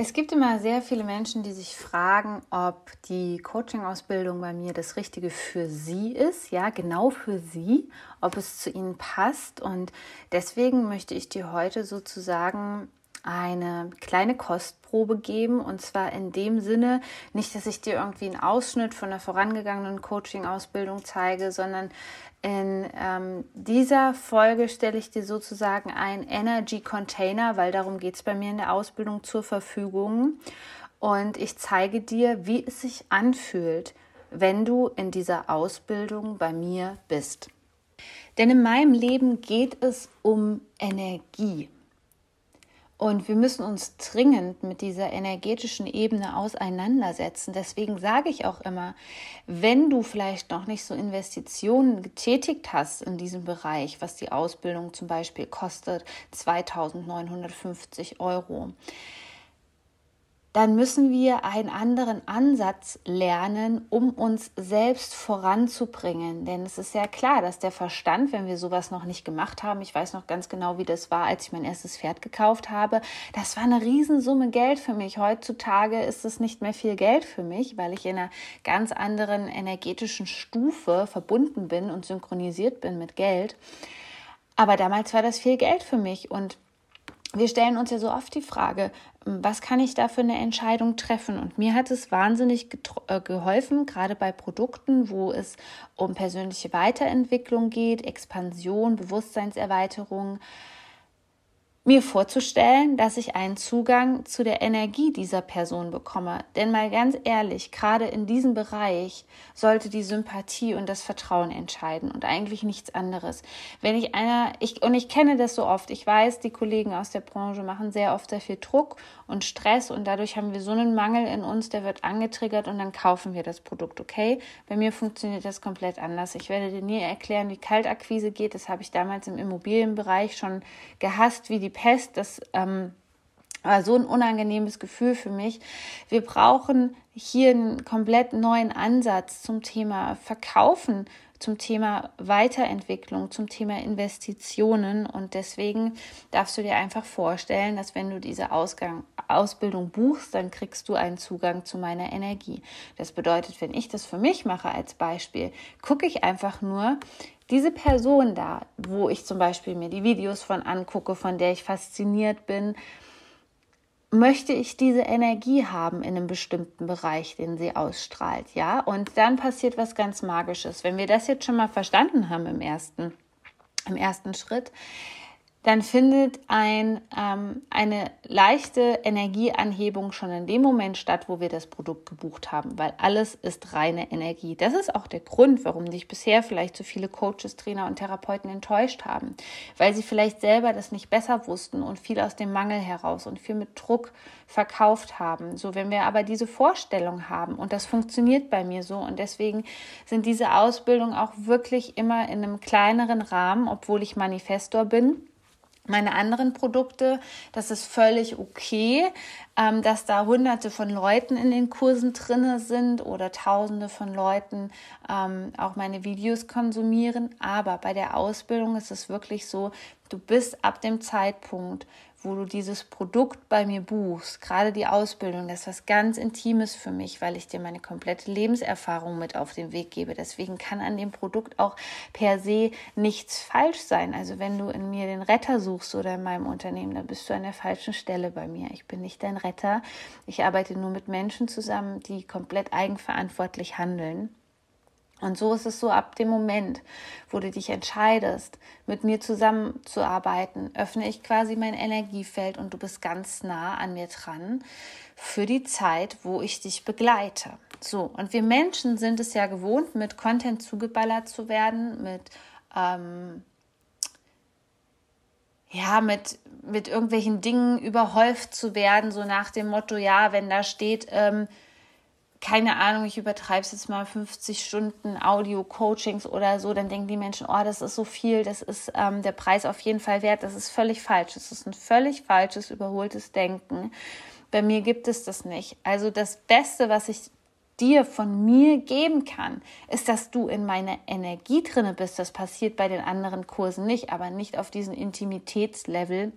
Es gibt immer sehr viele Menschen, die sich fragen, ob die Coaching-Ausbildung bei mir das Richtige für sie ist, ja, genau für sie, ob es zu ihnen passt. Und deswegen möchte ich dir heute sozusagen eine kleine Kostprobe geben. Und zwar in dem Sinne, nicht, dass ich dir irgendwie einen Ausschnitt von der vorangegangenen Coaching-Ausbildung zeige, sondern in ähm, dieser Folge stelle ich dir sozusagen ein Energy Container, weil darum geht es bei mir in der Ausbildung zur Verfügung. Und ich zeige dir, wie es sich anfühlt, wenn du in dieser Ausbildung bei mir bist. Denn in meinem Leben geht es um Energie. Und wir müssen uns dringend mit dieser energetischen Ebene auseinandersetzen. Deswegen sage ich auch immer, wenn du vielleicht noch nicht so Investitionen getätigt hast in diesem Bereich, was die Ausbildung zum Beispiel kostet, 2950 Euro, dann müssen wir einen anderen Ansatz lernen, um uns selbst voranzubringen. Denn es ist ja klar, dass der Verstand, wenn wir sowas noch nicht gemacht haben, ich weiß noch ganz genau, wie das war, als ich mein erstes Pferd gekauft habe, das war eine Riesensumme Geld für mich. Heutzutage ist es nicht mehr viel Geld für mich, weil ich in einer ganz anderen energetischen Stufe verbunden bin und synchronisiert bin mit Geld. Aber damals war das viel Geld für mich und wir stellen uns ja so oft die Frage, was kann ich da für eine Entscheidung treffen? Und mir hat es wahnsinnig äh, geholfen, gerade bei Produkten, wo es um persönliche Weiterentwicklung geht, Expansion, Bewusstseinserweiterung, mir vorzustellen, dass ich einen Zugang zu der Energie dieser Person bekomme. Denn mal ganz ehrlich, gerade in diesem Bereich sollte die Sympathie und das Vertrauen entscheiden und eigentlich nichts anderes. Wenn ich einer, ich, und ich kenne das so oft, ich weiß, die Kollegen aus der Branche machen sehr oft sehr viel Druck und Stress und dadurch haben wir so einen Mangel in uns, der wird angetriggert und dann kaufen wir das Produkt, okay? Bei mir funktioniert das komplett anders. Ich werde dir nie erklären, wie Kaltakquise geht. Das habe ich damals im Immobilienbereich schon gehasst, wie die Pest. Das ähm, war so ein unangenehmes Gefühl für mich. Wir brauchen hier einen komplett neuen Ansatz zum Thema Verkaufen, zum Thema Weiterentwicklung, zum Thema Investitionen. Und deswegen darfst du dir einfach vorstellen, dass wenn du diese Ausgang, Ausbildung buchst, dann kriegst du einen Zugang zu meiner Energie. Das bedeutet, wenn ich das für mich mache als Beispiel, gucke ich einfach nur, diese Person da, wo ich zum Beispiel mir die Videos von angucke, von der ich fasziniert bin, möchte ich diese Energie haben in einem bestimmten Bereich, den sie ausstrahlt, ja? Und dann passiert was ganz Magisches. Wenn wir das jetzt schon mal verstanden haben im ersten, im ersten Schritt, dann findet ein, ähm, eine leichte Energieanhebung schon in dem Moment statt, wo wir das Produkt gebucht haben, weil alles ist reine Energie. Das ist auch der Grund, warum dich bisher vielleicht so viele Coaches, Trainer und Therapeuten enttäuscht haben, weil sie vielleicht selber das nicht besser wussten und viel aus dem Mangel heraus und viel mit Druck verkauft haben. So, wenn wir aber diese Vorstellung haben und das funktioniert bei mir so und deswegen sind diese Ausbildungen auch wirklich immer in einem kleineren Rahmen, obwohl ich Manifestor bin meine anderen Produkte, das ist völlig okay, ähm, dass da hunderte von Leuten in den Kursen drinne sind oder tausende von Leuten ähm, auch meine Videos konsumieren. Aber bei der Ausbildung ist es wirklich so, du bist ab dem Zeitpunkt, wo du dieses Produkt bei mir buchst, gerade die Ausbildung, das ist was ganz Intimes für mich, weil ich dir meine komplette Lebenserfahrung mit auf den Weg gebe. Deswegen kann an dem Produkt auch per se nichts falsch sein. Also wenn du in mir den Retter suchst oder in meinem Unternehmen, dann bist du an der falschen Stelle bei mir. Ich bin nicht dein Retter. Ich arbeite nur mit Menschen zusammen, die komplett eigenverantwortlich handeln. Und so ist es so ab dem Moment, wo du dich entscheidest, mit mir zusammenzuarbeiten, öffne ich quasi mein Energiefeld und du bist ganz nah an mir dran für die Zeit, wo ich dich begleite. So, und wir Menschen sind es ja gewohnt, mit Content zugeballert zu werden, mit ähm, ja, mit, mit irgendwelchen Dingen überhäuft zu werden, so nach dem Motto, ja, wenn da steht, ähm, keine Ahnung, ich übertreibe es jetzt mal 50 Stunden Audio-Coachings oder so, dann denken die Menschen, oh, das ist so viel, das ist ähm, der Preis auf jeden Fall wert. Das ist völlig falsch. Das ist ein völlig falsches, überholtes Denken. Bei mir gibt es das nicht. Also das Beste, was ich dir von mir geben kann, ist, dass du in meiner Energie drinne bist. Das passiert bei den anderen Kursen nicht, aber nicht auf diesem Intimitätslevel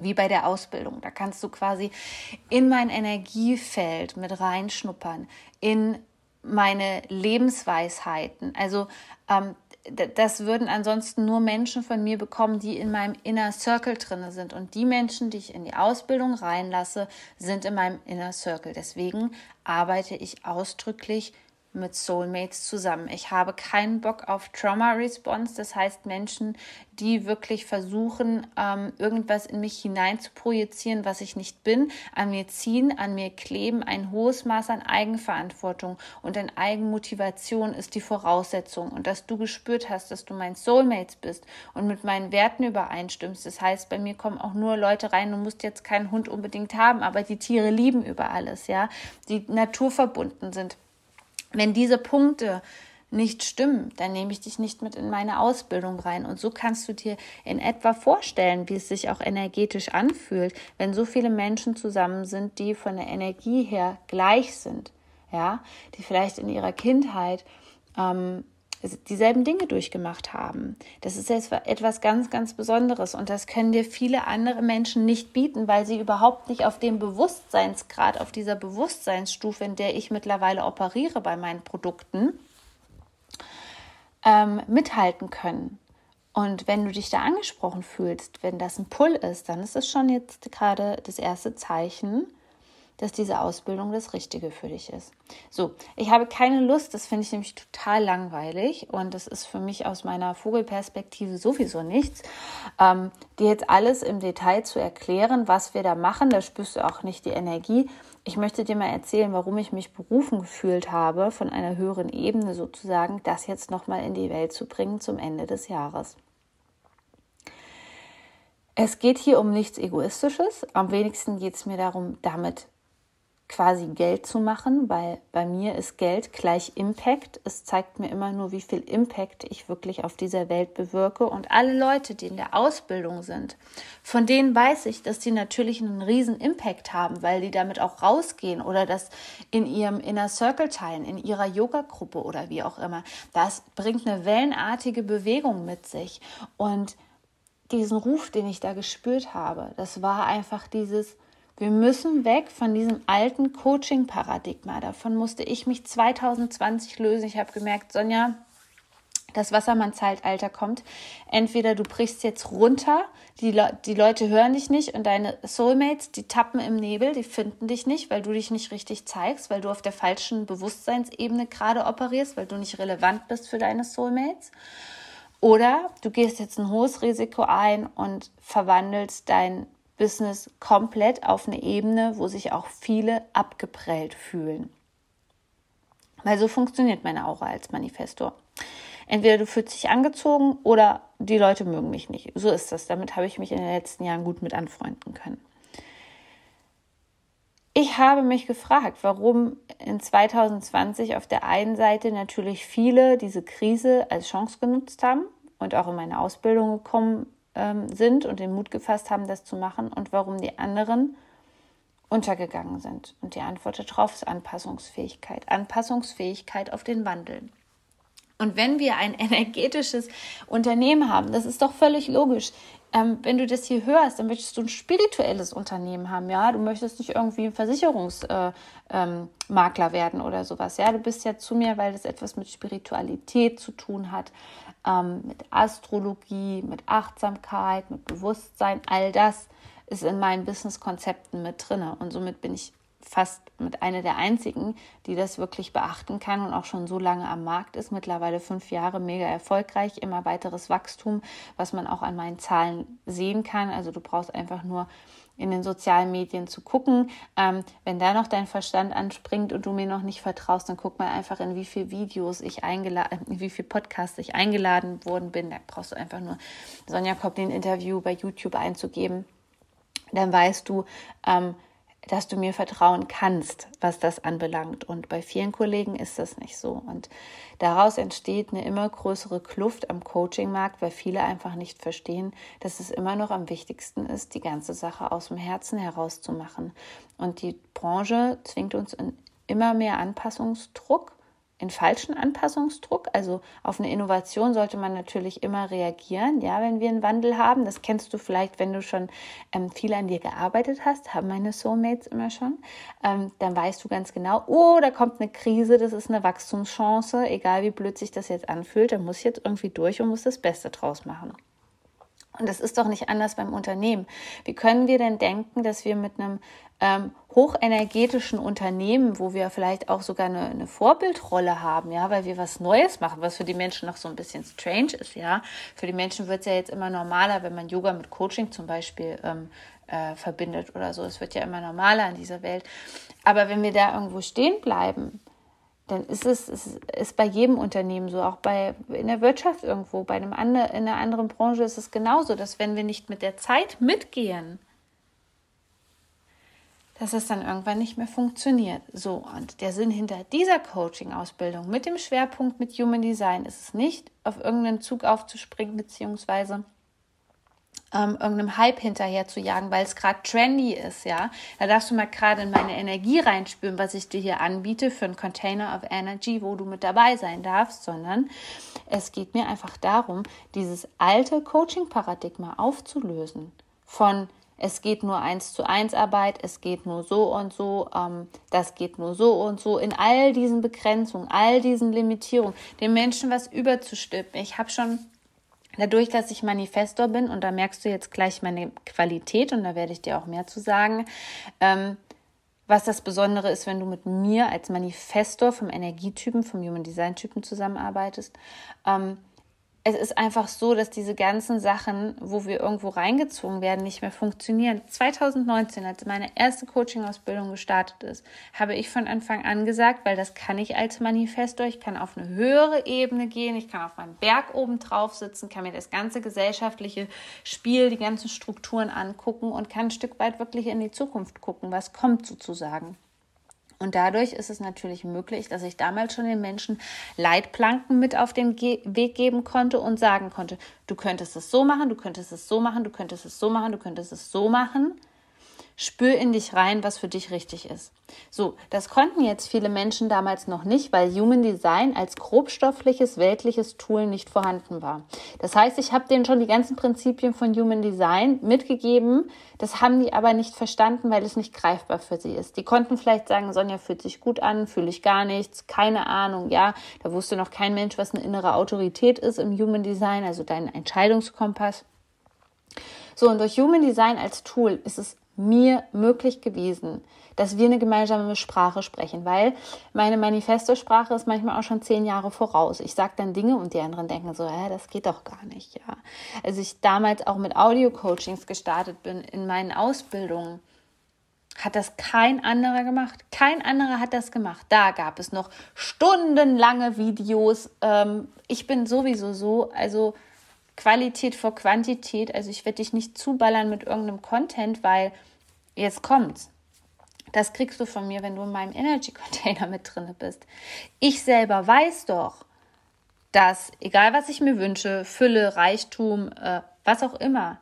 wie bei der Ausbildung. Da kannst du quasi in mein Energiefeld mit reinschnuppern, in meine Lebensweisheiten. Also ähm, das würden ansonsten nur Menschen von mir bekommen, die in meinem Inner Circle drin sind. Und die Menschen, die ich in die Ausbildung reinlasse, sind in meinem Inner Circle. Deswegen arbeite ich ausdrücklich mit Soulmates zusammen. Ich habe keinen Bock auf Trauma Response, das heißt Menschen, die wirklich versuchen, ähm, irgendwas in mich hinein zu projizieren, was ich nicht bin, an mir ziehen, an mir kleben. Ein hohes Maß an Eigenverantwortung und an Eigenmotivation ist die Voraussetzung. Und dass du gespürt hast, dass du mein Soulmates bist und mit meinen Werten übereinstimmst. Das heißt, bei mir kommen auch nur Leute rein, du musst jetzt keinen Hund unbedingt haben, aber die Tiere lieben über alles, ja, die naturverbunden sind wenn diese Punkte nicht stimmen, dann nehme ich dich nicht mit in meine Ausbildung rein. Und so kannst du dir in etwa vorstellen, wie es sich auch energetisch anfühlt, wenn so viele Menschen zusammen sind, die von der Energie her gleich sind, ja, die vielleicht in ihrer Kindheit ähm, dieselben Dinge durchgemacht haben. Das ist jetzt etwas ganz, ganz Besonderes und das können dir viele andere Menschen nicht bieten, weil sie überhaupt nicht auf dem Bewusstseinsgrad, auf dieser Bewusstseinsstufe, in der ich mittlerweile operiere bei meinen Produkten, ähm, mithalten können. Und wenn du dich da angesprochen fühlst, wenn das ein Pull ist, dann ist es schon jetzt gerade das erste Zeichen, dass diese Ausbildung das Richtige für dich ist. So, ich habe keine Lust, das finde ich nämlich total langweilig und das ist für mich aus meiner Vogelperspektive sowieso nichts, ähm, dir jetzt alles im Detail zu erklären, was wir da machen. Da spürst du auch nicht die Energie. Ich möchte dir mal erzählen, warum ich mich berufen gefühlt habe, von einer höheren Ebene sozusagen, das jetzt nochmal in die Welt zu bringen zum Ende des Jahres. Es geht hier um nichts Egoistisches. Am wenigsten geht es mir darum, damit quasi Geld zu machen, weil bei mir ist Geld gleich Impact. Es zeigt mir immer nur, wie viel Impact ich wirklich auf dieser Welt bewirke. Und alle Leute, die in der Ausbildung sind, von denen weiß ich, dass die natürlich einen riesen Impact haben, weil die damit auch rausgehen oder das in ihrem Inner Circle teilen, in ihrer Yoga-Gruppe oder wie auch immer. Das bringt eine wellenartige Bewegung mit sich. Und diesen Ruf, den ich da gespürt habe, das war einfach dieses, wir müssen weg von diesem alten Coaching-Paradigma. Davon musste ich mich 2020 lösen. Ich habe gemerkt, Sonja, das Wassermann-Zeitalter kommt. Entweder du brichst jetzt runter, die, Le die Leute hören dich nicht und deine Soulmates, die tappen im Nebel, die finden dich nicht, weil du dich nicht richtig zeigst, weil du auf der falschen Bewusstseinsebene gerade operierst, weil du nicht relevant bist für deine Soulmates. Oder du gehst jetzt ein hohes Risiko ein und verwandelst dein Business komplett auf eine Ebene, wo sich auch viele abgeprellt fühlen. Weil so funktioniert meine Aura als Manifestor. Entweder du fühlst dich angezogen oder die Leute mögen mich nicht. So ist das. Damit habe ich mich in den letzten Jahren gut mit anfreunden können. Ich habe mich gefragt, warum in 2020 auf der einen Seite natürlich viele diese Krise als Chance genutzt haben und auch in meine Ausbildung gekommen ähm, sind und den Mut gefasst haben, das zu machen und warum die anderen untergegangen sind. Und die Antwort darauf ist Anpassungsfähigkeit. Anpassungsfähigkeit auf den Wandel. Und wenn wir ein energetisches Unternehmen haben, das ist doch völlig logisch. Ähm, wenn du das hier hörst, dann möchtest du ein spirituelles Unternehmen haben, ja. Du möchtest nicht irgendwie ein Versicherungsmakler äh, ähm, werden oder sowas, ja. Du bist ja zu mir, weil das etwas mit Spiritualität zu tun hat, ähm, mit Astrologie, mit Achtsamkeit, mit Bewusstsein. All das ist in meinen Businesskonzepten mit drin. Und somit bin ich fast mit einer der einzigen, die das wirklich beachten kann und auch schon so lange am Markt ist. Mittlerweile fünf Jahre mega erfolgreich, immer weiteres Wachstum, was man auch an meinen Zahlen sehen kann. Also du brauchst einfach nur in den sozialen Medien zu gucken. Ähm, wenn da noch dein Verstand anspringt und du mir noch nicht vertraust, dann guck mal einfach, in wie viele Videos ich eingeladen, in wie viele Podcasts ich eingeladen worden bin. Da brauchst du einfach nur Sonja Koplin Interview bei YouTube einzugeben. Dann weißt du, ähm, dass du mir vertrauen kannst, was das anbelangt. Und bei vielen Kollegen ist das nicht so. Und daraus entsteht eine immer größere Kluft am Coachingmarkt, weil viele einfach nicht verstehen, dass es immer noch am wichtigsten ist, die ganze Sache aus dem Herzen herauszumachen. Und die Branche zwingt uns in immer mehr Anpassungsdruck in falschen Anpassungsdruck. Also auf eine Innovation sollte man natürlich immer reagieren, ja, wenn wir einen Wandel haben. Das kennst du vielleicht, wenn du schon ähm, viel an dir gearbeitet hast, haben meine Soulmates immer schon. Ähm, dann weißt du ganz genau, oh, da kommt eine Krise, das ist eine Wachstumschance, egal wie blöd sich das jetzt anfühlt, da muss ich jetzt irgendwie durch und muss das Beste draus machen. Und das ist doch nicht anders beim Unternehmen. Wie können wir denn denken, dass wir mit einem ähm, hochenergetischen Unternehmen, wo wir vielleicht auch sogar eine, eine, Vorbildrolle haben, ja, weil wir was Neues machen, was für die Menschen noch so ein bisschen strange ist, ja. Für die Menschen wird es ja jetzt immer normaler, wenn man Yoga mit Coaching zum Beispiel ähm, äh, verbindet oder so. Es wird ja immer normaler in dieser Welt. Aber wenn wir da irgendwo stehen bleiben, dann ist es, es ist bei jedem Unternehmen so, auch bei in der Wirtschaft irgendwo, bei einem anderen, in einer anderen Branche ist es genauso, dass wenn wir nicht mit der Zeit mitgehen, dass es dann irgendwann nicht mehr funktioniert. So, und der Sinn hinter dieser Coaching-Ausbildung mit dem Schwerpunkt mit Human Design ist es nicht, auf irgendeinen Zug aufzuspringen, beziehungsweise ähm, irgendeinem Hype hinterher zu jagen, weil es gerade trendy ist, ja. Da darfst du mal gerade in meine Energie reinspüren, was ich dir hier anbiete für einen Container of Energy, wo du mit dabei sein darfst, sondern es geht mir einfach darum, dieses alte Coaching-Paradigma aufzulösen von es geht nur eins zu eins Arbeit, es geht nur so und so, ähm, das geht nur so und so, in all diesen Begrenzungen, all diesen Limitierungen, den Menschen was überzustülpen. Ich habe schon dadurch, dass ich Manifestor bin, und da merkst du jetzt gleich meine Qualität, und da werde ich dir auch mehr zu sagen, ähm, was das Besondere ist, wenn du mit mir als Manifestor vom Energietypen, vom Human Design Typen zusammenarbeitest. Ähm, es ist einfach so, dass diese ganzen Sachen, wo wir irgendwo reingezogen werden, nicht mehr funktionieren. 2019, als meine erste Coaching-Ausbildung gestartet ist, habe ich von Anfang an gesagt, weil das kann ich als Manifestor, ich kann auf eine höhere Ebene gehen, ich kann auf meinem Berg oben drauf sitzen, kann mir das ganze gesellschaftliche Spiel, die ganzen Strukturen angucken und kann ein Stück weit wirklich in die Zukunft gucken, was kommt sozusagen. Und dadurch ist es natürlich möglich, dass ich damals schon den Menschen Leitplanken mit auf den Ge Weg geben konnte und sagen konnte, du könntest es so machen, du könntest es so machen, du könntest es so machen, du könntest es so machen. Spür in dich rein, was für dich richtig ist. So, das konnten jetzt viele Menschen damals noch nicht, weil Human Design als grobstoffliches, weltliches Tool nicht vorhanden war. Das heißt, ich habe denen schon die ganzen Prinzipien von Human Design mitgegeben. Das haben die aber nicht verstanden, weil es nicht greifbar für sie ist. Die konnten vielleicht sagen, Sonja fühlt sich gut an, fühle ich gar nichts, keine Ahnung, ja. Da wusste noch kein Mensch, was eine innere Autorität ist im Human Design, also dein Entscheidungskompass. So, und durch Human Design als Tool ist es mir möglich gewesen, dass wir eine gemeinsame Sprache sprechen, weil meine Manifesto-Sprache ist manchmal auch schon zehn Jahre voraus. Ich sage dann Dinge und die anderen denken so, hä, das geht doch gar nicht, ja. Als ich damals auch mit Audio-Coachings gestartet bin in meinen Ausbildungen, hat das kein anderer gemacht. Kein anderer hat das gemacht. Da gab es noch stundenlange Videos. Ähm, ich bin sowieso so, also Qualität vor Quantität. Also ich werde dich nicht zuballern mit irgendeinem Content, weil jetzt kommt's. Das kriegst du von mir, wenn du in meinem Energy Container mit drin bist. Ich selber weiß doch, dass egal was ich mir wünsche, Fülle, Reichtum, äh, was auch immer,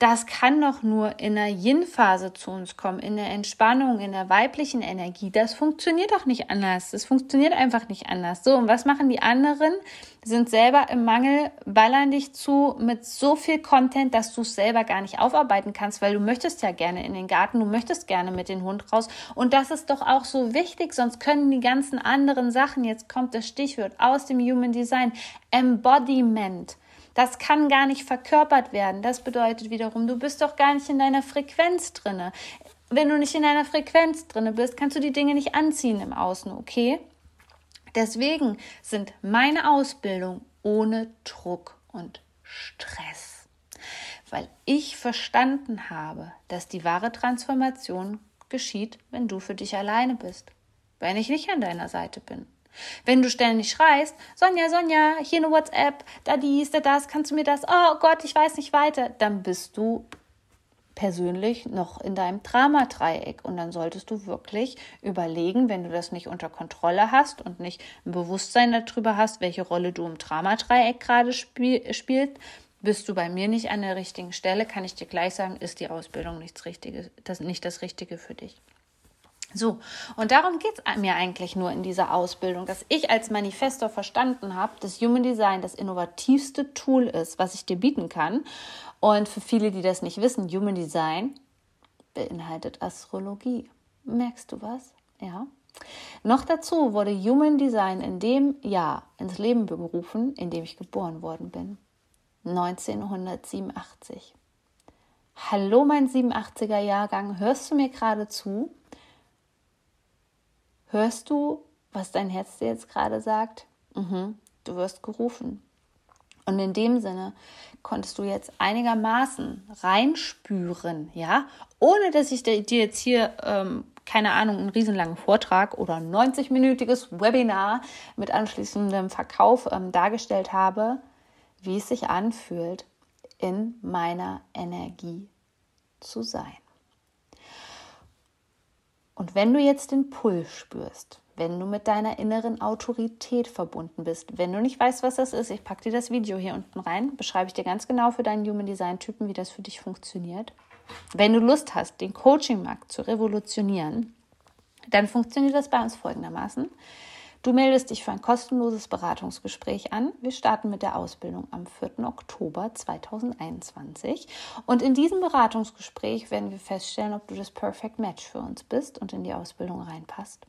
das kann doch nur in der Yin-Phase zu uns kommen, in der Entspannung, in der weiblichen Energie. Das funktioniert doch nicht anders. Das funktioniert einfach nicht anders. So, und was machen die anderen? Sind selber im Mangel, ballern dich zu mit so viel Content, dass du es selber gar nicht aufarbeiten kannst, weil du möchtest ja gerne in den Garten, du möchtest gerne mit dem Hund raus. Und das ist doch auch so wichtig, sonst können die ganzen anderen Sachen, jetzt kommt das Stichwort aus dem Human Design, Embodiment das kann gar nicht verkörpert werden. Das bedeutet wiederum, du bist doch gar nicht in deiner Frequenz drinne. wenn du nicht in deiner Frequenz drin bist, kannst du die Dinge nicht anziehen im Außen, okay? Deswegen sind meine Ausbildung ohne Druck und Stress, weil ich verstanden habe, dass die wahre Transformation geschieht, wenn du für dich alleine bist, wenn ich nicht an deiner Seite bin. Wenn du ständig schreist, Sonja, Sonja, hier eine WhatsApp, da dies, da das, kannst du mir das, oh Gott, ich weiß nicht weiter, dann bist du persönlich noch in deinem Dramadreieck. Und dann solltest du wirklich überlegen, wenn du das nicht unter Kontrolle hast und nicht ein Bewusstsein darüber hast, welche Rolle du im Dramadreieck gerade spiel spielst, bist du bei mir nicht an der richtigen Stelle, kann ich dir gleich sagen, ist die Ausbildung nichts Richtiges, das, nicht das Richtige für dich. So, und darum geht es mir eigentlich nur in dieser Ausbildung, dass ich als Manifestor verstanden habe, dass Human Design das innovativste Tool ist, was ich dir bieten kann. Und für viele, die das nicht wissen, Human Design beinhaltet Astrologie. Merkst du was? Ja. Noch dazu wurde Human Design in dem Jahr ins Leben berufen, in dem ich geboren worden bin. 1987. Hallo, mein 87er Jahrgang, hörst du mir gerade zu? Hörst du, was dein Herz dir jetzt gerade sagt? Mhm, du wirst gerufen. Und in dem Sinne konntest du jetzt einigermaßen reinspüren, ja, ohne dass ich dir jetzt hier, ähm, keine Ahnung, einen riesenlangen Vortrag oder ein 90-minütiges Webinar mit anschließendem Verkauf ähm, dargestellt habe, wie es sich anfühlt, in meiner Energie zu sein. Und wenn du jetzt den Pull spürst, wenn du mit deiner inneren Autorität verbunden bist, wenn du nicht weißt, was das ist, ich packe dir das Video hier unten rein, beschreibe ich dir ganz genau für deinen Human Design Typen, wie das für dich funktioniert. Wenn du Lust hast, den Coaching-Markt zu revolutionieren, dann funktioniert das bei uns folgendermaßen. Du meldest dich für ein kostenloses Beratungsgespräch an. Wir starten mit der Ausbildung am 4. Oktober 2021. Und in diesem Beratungsgespräch werden wir feststellen, ob du das Perfect Match für uns bist und in die Ausbildung reinpasst.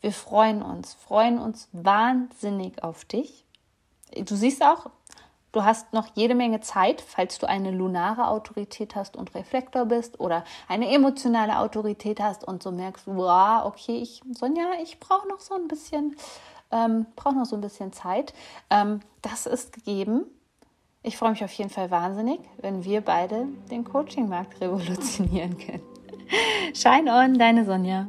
Wir freuen uns, freuen uns wahnsinnig auf dich. Du siehst auch, Du hast noch jede Menge Zeit, falls du eine lunare Autorität hast und Reflektor bist oder eine emotionale Autorität hast und so merkst, wow, okay, ich, Sonja, ich brauche noch so ein bisschen, ähm, brauche noch so ein bisschen Zeit. Ähm, das ist gegeben. Ich freue mich auf jeden Fall wahnsinnig, wenn wir beide den Coaching-Markt revolutionieren können. Shine on, deine Sonja.